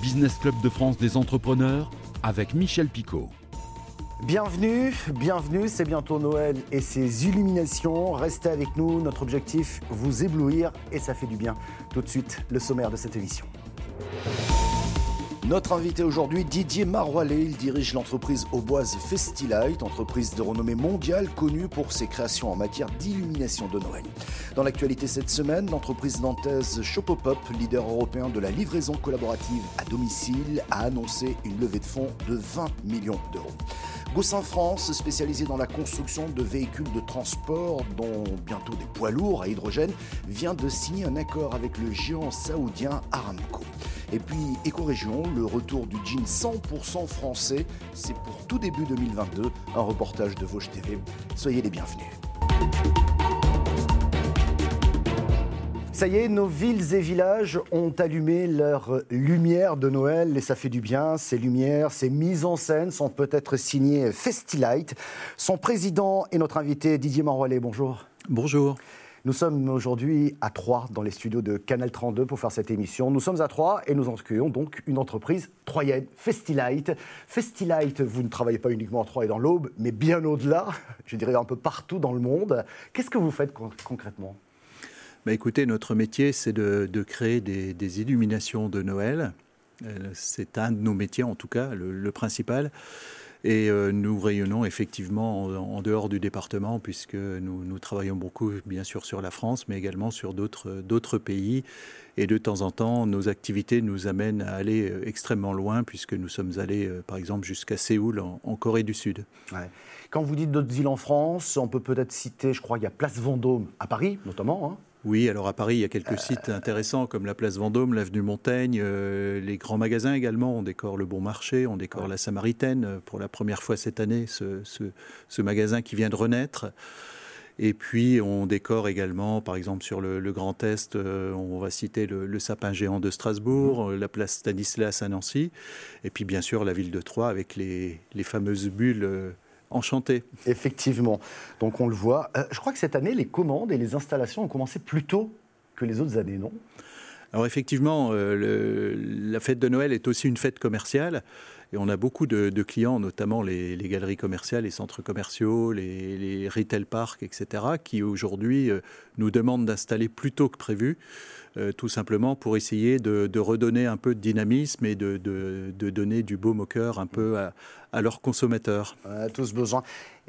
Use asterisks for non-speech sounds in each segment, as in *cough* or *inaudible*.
Business Club de France des entrepreneurs avec Michel Picot. Bienvenue, bienvenue, c'est bientôt Noël et ses illuminations. Restez avec nous, notre objectif, vous éblouir et ça fait du bien. Tout de suite, le sommaire de cette émission. Notre invité aujourd'hui, Didier Maroilet, il dirige l'entreprise auboise Festilight, entreprise de renommée mondiale connue pour ses créations en matière d'illumination de Noël. Dans l'actualité cette semaine, l'entreprise nantaise Shopopop, leader européen de la livraison collaborative à domicile, a annoncé une levée de fonds de 20 millions d'euros. Goussin France, spécialisé dans la construction de véhicules de transport, dont bientôt des poids lourds à hydrogène, vient de signer un accord avec le géant saoudien Aramco. Et puis Éco-Région, le retour du jean 100% français, c'est pour tout début 2022, un reportage de Vosges TV. Soyez les bienvenus. Ça y est, nos villes et villages ont allumé leur lumière de Noël et ça fait du bien. Ces lumières, ces mises en scène sont peut-être signées Festilight. Son président est notre invité Didier Maroilet. Bonjour. Bonjour. Nous sommes aujourd'hui à Troyes, dans les studios de Canal 32 pour faire cette émission. Nous sommes à Troyes et nous accueillons donc une entreprise troyenne, Festilight. Festilight, vous ne travaillez pas uniquement à Troyes et dans l'Aube, mais bien au-delà, *laughs* je dirais un peu partout dans le monde. Qu'est-ce que vous faites concrètement? Bah écoutez, notre métier, c'est de, créer des, illuminations de Noël. Euh, c'est un de nos métiers, en tout cas, le principal. Et euh, nous rayonnons effectivement en, dehors du département, puisque nous, travaillons beaucoup, bien sûr, sur la France, mais également sur d'autres pays. Et de temps en temps, nos activités nous amènent à aller euh, extrêmement loin, puisque nous sommes allés, euh, par exemple, jusqu'à Séoul, en, Corée du Sud. Quand vous dites d'autres îles en France, on peut peut-être citer, je crois, il y a Place Vendôme à Paris, notamment. Hein. Oui, alors à Paris, il y a quelques sites intéressants comme la place Vendôme, l'avenue Montaigne, euh, les grands magasins également. On décore le Bon Marché, on décore la Samaritaine euh, pour la première fois cette année, ce, magasin qui vient de renaître. Et puis on décore également, par exemple sur le, Grand Est, euh, on va citer le, sapin géant de Strasbourg, mmh. la place Stanislas à Nancy, et puis bien sûr la ville de Troyes avec les, les fameuses bulles enchanté. Effectivement. Donc on le voit. Euh, je crois que cette année, les commandes et les installations ont commencé plus tôt que les autres années, non? Alors effectivement, euh, la fête de Noël est aussi une fête commerciale. Et on a beaucoup de, clients, notamment les, galeries commerciales, les centres commerciaux, les, retail parks, etc., qui aujourd'hui euh, nous demandent d'installer plus tôt que prévu, tout simplement pour essayer de, redonner un peu de dynamisme et de, donner du beau moqueur un peu à, à leurs consommateurs. On a tous besoin.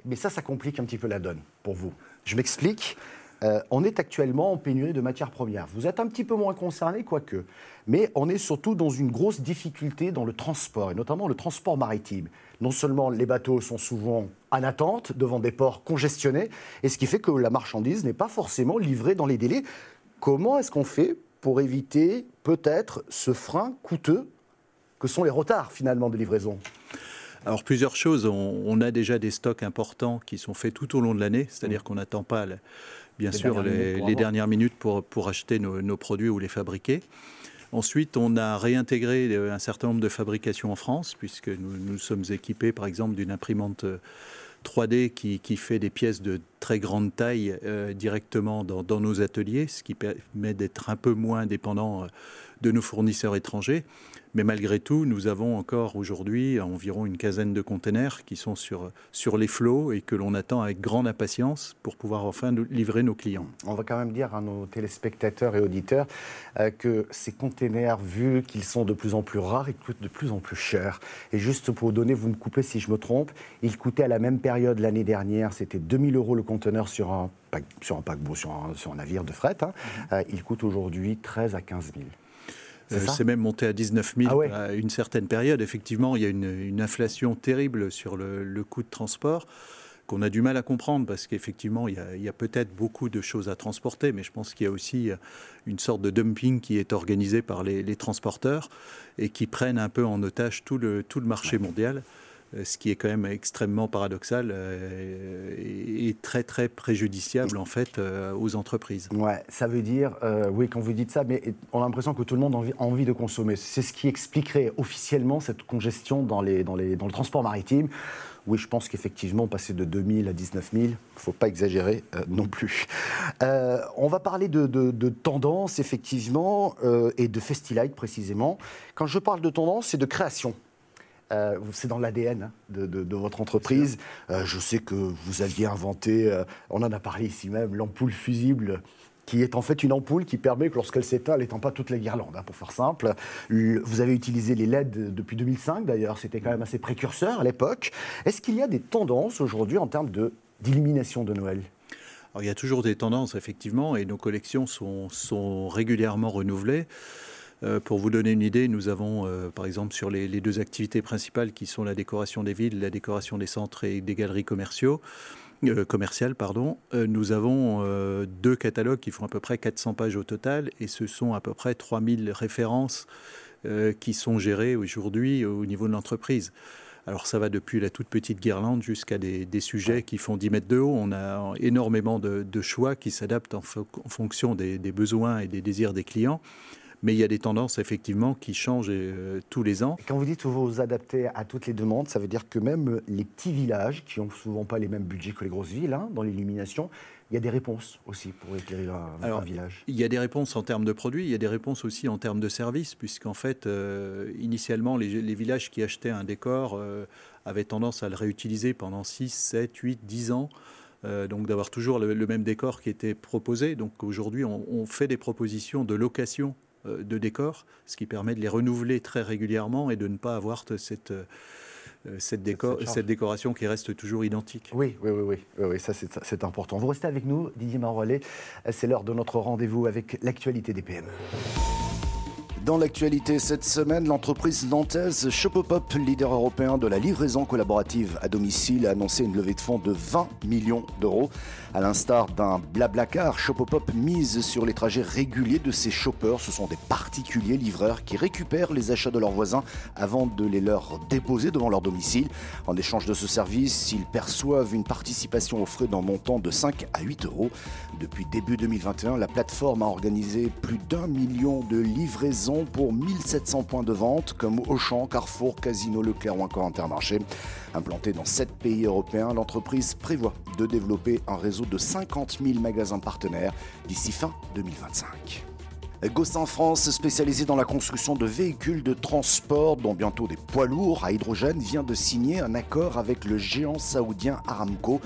Mais ça, ça complique un petit peu la donne pour vous. Je m'explique. Euh, on est actuellement en pénurie de matières premières. Vous êtes un petit peu moins concerné, quoique. Mais on est surtout dans une grosse difficulté dans le transport, et notamment le transport maritime. Non seulement les bateaux sont souvent en attente devant des ports congestionnés, et ce qui fait que la marchandise n'est pas forcément livrée dans les délais. Comment est-ce qu'on fait pour éviter peut-être ce frein coûteux que sont les retards finalement de livraison? Alors plusieurs choses. On, a déjà des stocks importants qui sont faits tout au long de l'année, c'est-à-dire mmh. qu'on n'attend pas, bien sûr, les, dernières minutes pour, pour acheter nos, produits ou les fabriquer. Ensuite, on a réintégré un certain nombre de fabrications en France, puisque nous, nous sommes équipés, par exemple, d'une imprimante 3D qui, qui, fait des pièces de très grande taille euh, directement dans, nos ateliers, ce qui permet d'être un peu moins dépendant euh, de nos fournisseurs étrangers. Mais malgré tout, nous avons encore aujourd'hui environ une quinzaine de containers qui sont sur, sur les flots et que l'on attend avec grande impatience pour pouvoir enfin livrer nos clients. On va quand même dire à nos téléspectateurs et auditeurs euh, que ces containers, vu qu'ils sont de plus en plus rares, ils coûtent de plus en plus cher. Et juste pour vous donner, vous me coupez si je me trompe, ils coûtaient à la même période l'année dernière, c'était 2000 euros le conteneur sur un, sur un paquebot, sur un, sur un navire de fret. Hein. Mm-hmm. Euh, il coûte aujourd'hui 13 à 15 000. Euh, c'est même monté à 19 000 ah à une certaine période. Effectivement, il y a une, inflation terrible sur le, coût de transport qu'on a du mal à comprendre parce qu'effectivement, il y a, peut-être beaucoup de choses à transporter, mais je pense qu'il y a aussi une sorte de dumping qui est organisé par les, transporteurs et qui prennent un peu en otage tout le, tout le marché mondial. Euh, ce qui est quand même extrêmement paradoxal et très très préjudiciable en fait aux entreprises. Ouais, ça veut dire, oui, quand vous dites ça, mais on a l'impression que tout le monde a envie, de consommer. C'est ce qui expliquerait officiellement cette congestion dans, les, dans, les, dans le transport maritime. Oui, je pense qu'effectivement, passer de 2000 à 19 000, il ne faut pas exagérer euh, non plus. Euh, on va parler de, tendance, effectivement, euh, et de Festilight précisément. Quand je parle de tendance, c'est de création. C'est dans l'ADN hein, de, votre entreprise. je sais que vous aviez inventé, on en a parlé ici même, l'ampoule fusible qui est en fait une ampoule qui permet que lorsqu'elle s'éteint, elle n'éteint pas toutes les guirlandes, hein, pour faire simple. Vous avez utilisé les LED depuis 2005 d'ailleurs, c'était quand même assez précurseur à l'époque. Est-ce qu'il y a des tendances aujourd'hui en termes d'illumination de, Noël? Il y a toujours des tendances, effectivement, et nos collections sont, sont régulièrement renouvelées. Euh, pour vous donner une idée, nous avons, euh, par exemple, sur les, les, deux activités principales qui sont la décoration des villes, la décoration des centres et des galeries commerciaux, euh, commercial, pardon, nous avons deux catalogues qui font à peu près 400 pages au total et ce sont à peu près 3000 références qui sont gérées aujourd'hui au niveau de l'entreprise. Alors ça va depuis la toute petite guirlande jusqu'à des, sujets qui font 10 mètres de haut. On a énormément de, choix qui s'adaptent en, fonction des, besoins et des désirs des clients. Mais il y a des tendances effectivement qui changent euh, tous les ans. Quand vous dites vous vous adaptez à toutes les demandes, ça veut dire que même les petits villages, qui n'ont souvent pas les mêmes budgets que les grosses villes hein, dans l'illumination, il y a des réponses aussi pour éclairer un, village. Il y a des réponses en termes de produits, il y a des réponses aussi en termes de services, puisqu'en fait, euh, initialement, les, villages qui achetaient un décor euh, avaient tendance à le réutiliser pendant 6, 7, 8, 10 ans. donc d'avoir toujours le, même décor qui était proposé. Donc aujourd'hui, on, on, fait des propositions de location de décors, ce qui permet de les renouveler très régulièrement et de ne pas avoir cette, euh, cette, décor, cette décoration qui reste toujours identique. Oui, oui, oui, oui, oui, ça c'est important. Vous restez avec nous, Didier Marolet. C'est l'heure de notre rendez-vous avec l'actualité des PME. Dans l'actualité cette semaine, l'entreprise nantaise Shopopop, leader européen de la livraison collaborative à domicile, a annoncé une levée de fonds de 20 millions d'euros. À l'instar d'un Blablacar, Shopopop mise sur les trajets réguliers de ses shoppers. Ce sont des particuliers livreurs qui récupèrent les achats de leurs voisins avant de les leur déposer devant leur domicile. En échange de ce service, ils perçoivent une participation aux frais d'un montant de 5 à 8 euros. Depuis début 2021, la plateforme a organisé plus d'un million de livraisons pour 1700 points de vente comme Auchan, Carrefour, Casino, Leclerc ou encore Intermarché. Implantée dans 7 pays européens, l'entreprise prévoit de développer un réseau de 50 000 magasins partenaires d'ici fin 2025. Gossin France, spécialisé dans la construction de véhicules de transport, dont bientôt des poids lourds à hydrogène, vient de signer un accord avec le géant saoudien Aramco.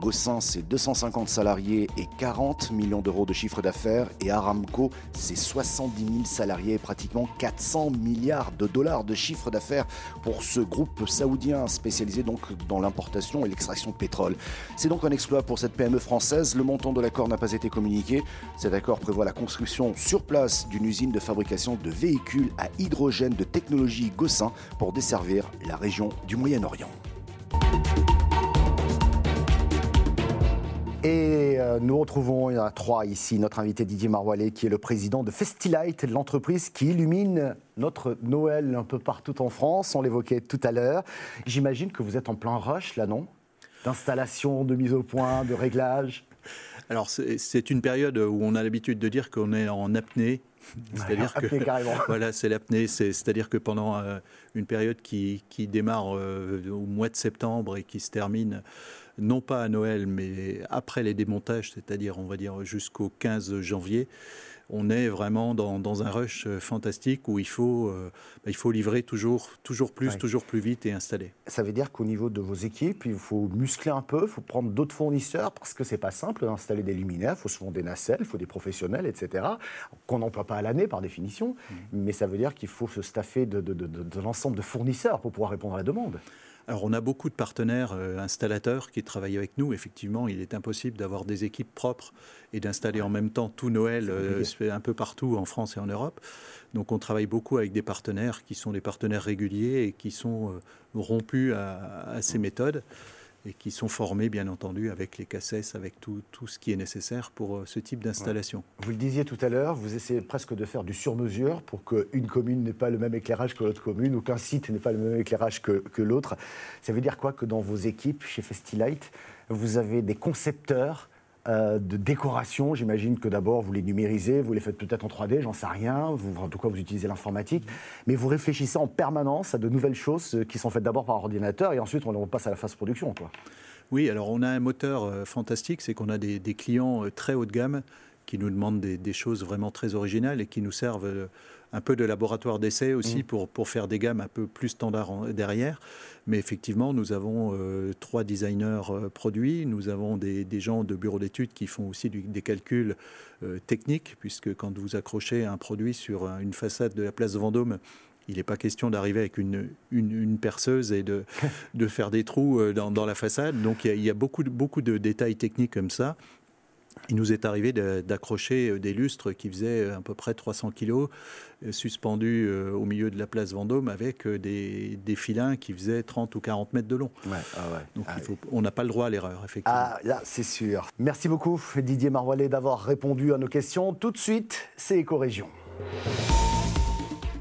Gossin, c'est 250 salariés et 40 millions d'euros de chiffre d'affaires. Et Aramco, c'est 70 000 salariés et pratiquement 400 milliards de dollars de chiffre d'affaires pour ce groupe saoudien spécialisé donc dans l'importation et l'extraction de pétrole. C'est donc un exploit pour cette PME française. Le montant de l'accord n'a pas été communiqué. Cet accord prévoit la construction sur place d'une usine de fabrication de véhicules à hydrogène de technologie Gossin pour desservir la région du Moyen-Orient. Et euh, nous retrouvons, il trois ici, notre invité Didier Maroilet, qui est le président de Festilight, l'entreprise qui illumine notre Noël un peu partout en France. On l'évoquait tout à l'heure. J'imagine que vous êtes en plein rush, là, non? D'installation, de mise au point, de réglage? Alors c'est une période où on a l'habitude de dire qu'on est en apnée. C'est-à-dire que *laughs* voilà, c'est l'apnée. C'est-à-dire que pendant euh, une période qui, démarre euh, au mois de septembre et qui se termine non pas à Noël, mais après les démontages, c'est-à-dire on va dire jusqu'au 15 janvier, on est vraiment dans, un rush euh, fantastique où il faut, euh, bah, il faut livrer toujours, toujours plus, toujours plus vite et installer. Ça veut dire qu'au niveau de vos équipes, il faut muscler un peu, il faut prendre d'autres fournisseurs parce que c'est pas simple d'installer des luminaires, il faut souvent des nacelles, il faut des professionnels, etc. Qu'on n'emploie pas à l'année par définition, mmh. mais ça veut dire qu'il faut se staffer de, de l'ensemble de fournisseurs pour pouvoir répondre à la demande. Alors on a beaucoup de partenaires euh, installateurs qui travaillent avec nous. Effectivement, il est impossible d'avoir des équipes propres et d'installer en même temps tout Noël euh, un peu partout en France et en Europe. Donc on travaille beaucoup avec des partenaires qui sont des partenaires réguliers et qui sont euh, rompus à, ces méthodes. Et qui sont formés, bien entendu, avec les cassettes, avec tout, tout ce qui est nécessaire pour euh, ce type d'installation. Vous le disiez tout à l'heure, vous essayez presque de faire du sur-mesure pour qu'une commune n'ait pas le même éclairage que l'autre commune ou qu'un site n'ait pas le même éclairage que, que l'autre. Ça veut dire quoi que dans vos équipes chez Festilight, vous avez des concepteurs euh, de décoration. J'imagine que d'abord vous les numérisez, vous les faites peut-être en 3D, j'en sais rien. Vous, en tout cas, vous utilisez l'informatique, mais vous réfléchissez en permanence à de nouvelles choses euh, qui sont faites d'abord par ordinateur et ensuite on passe à la phase production. Quoi. Oui, alors on a un moteur euh, fantastique, c'est qu'on a des, clients très haut de gamme qui nous demandent des, choses vraiment très originales et qui nous servent un peu de laboratoire d'essai aussi mmh. pour, pour faire des gammes un peu plus standards derrière. Mais effectivement, nous avons euh, trois designers euh, produits, nous avons des, des gens de bureau d'études qui font aussi des calculs euh, techniques, puisque quand vous accrochez un produit sur une façade de la place Vendôme, il n'est pas question d'arriver avec une, une, perceuse et de, *laughs* de, faire des trous dans, dans la façade. Donc il y a, il y a beaucoup, beaucoup de détails techniques comme ça il nous est arrivé d'accrocher euh, des lustres qui faisaient euh, à peu près 300 kilos, euh, suspendus au milieu de la place Vendôme avec des, des filins qui faisaient 30 ou 40 mètres de long. Ah Donc ah on n'a pas le droit à l'erreur, effectivement. Ah, là, c'est sûr. Merci beaucoup, Didier Maroilet, d'avoir répondu à nos questions. Tout de suite, c'est Éco-Région.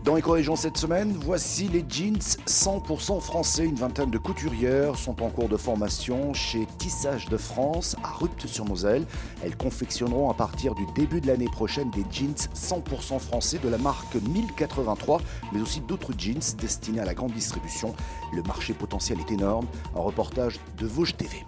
Dans Éco-Région cette semaine, voici les jeans 100% français. Une vingtaine de couturières sont en cours de formation chez Tissage de France à Rupt-sur-Moselle. Elles confectionneront à partir du début de l'année prochaine des jeans 100% français de la marque 1083, mais aussi d'autres jeans destinés à la grande distribution. Le marché potentiel est énorme. Un reportage de Vosges TV.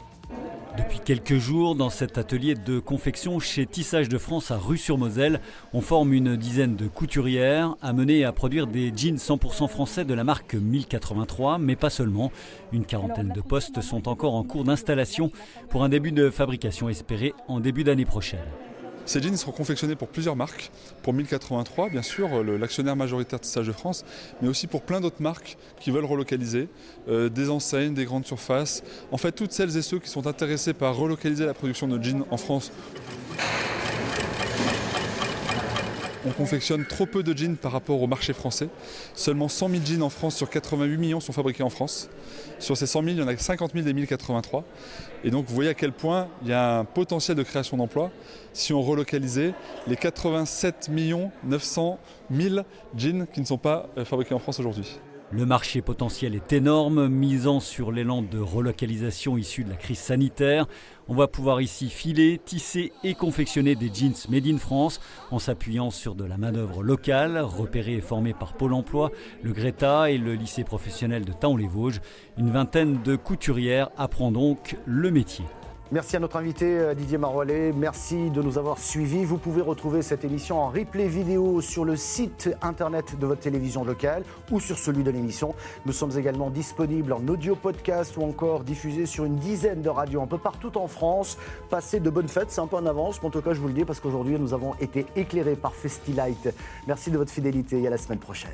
Depuis quelques jours, dans cet atelier de confection chez Tissage de France à Rue-sur-Moselle, on forme une dizaine de couturières amenées à produire des jeans 100% français de la marque 1083, mais pas seulement. Une quarantaine de postes sont encore en cours d'installation pour un début de fabrication espéré en début d'année prochaine. Ces jeans seront confectionnés pour plusieurs marques, pour 1083 bien sûr, l'actionnaire majoritaire de Stage de France, mais aussi pour plein d'autres marques qui veulent relocaliser, euh, des enseignes, des grandes surfaces, en fait toutes celles et ceux qui sont intéressés par relocaliser la production de jeans en France on confectionne trop peu de jeans par rapport au marché français. Seulement 100 000 jeans en France sur 88 millions sont fabriqués en France. Sur ces 100 000, il y en a 50 000 des 1083. Et donc vous voyez à quel point il y a un potentiel de création d'emplois si on relocalisait les 87 900 000 jeans qui ne sont pas euh, fabriqués en France aujourd'hui. Le marché potentiel est énorme, misant sur l'élan de relocalisation issu de la crise sanitaire. On va pouvoir ici filer, tisser et confectionner des jeans made in France en s'appuyant sur de la main-d'œuvre locale, repérée et formée par Pôle emploi, le Greta et le lycée professionnel de Taon-les-Vosges. Une vingtaine de couturières apprend donc le métier. Merci à notre invité euh, Didier Maroilet. Merci de nous avoir suivis. Vous pouvez retrouver cette émission en replay vidéo sur le site internet de votre télévision locale ou sur celui de l'émission. Nous sommes également disponibles en audio podcast ou encore diffusés sur une dizaine de radios un peu partout en France. Passez de bonnes fêtes, c'est un peu en avance, mais en tout cas je vous le dis parce qu'aujourd'hui nous avons été éclairés par Festilight. Merci de votre fidélité et à la semaine prochaine.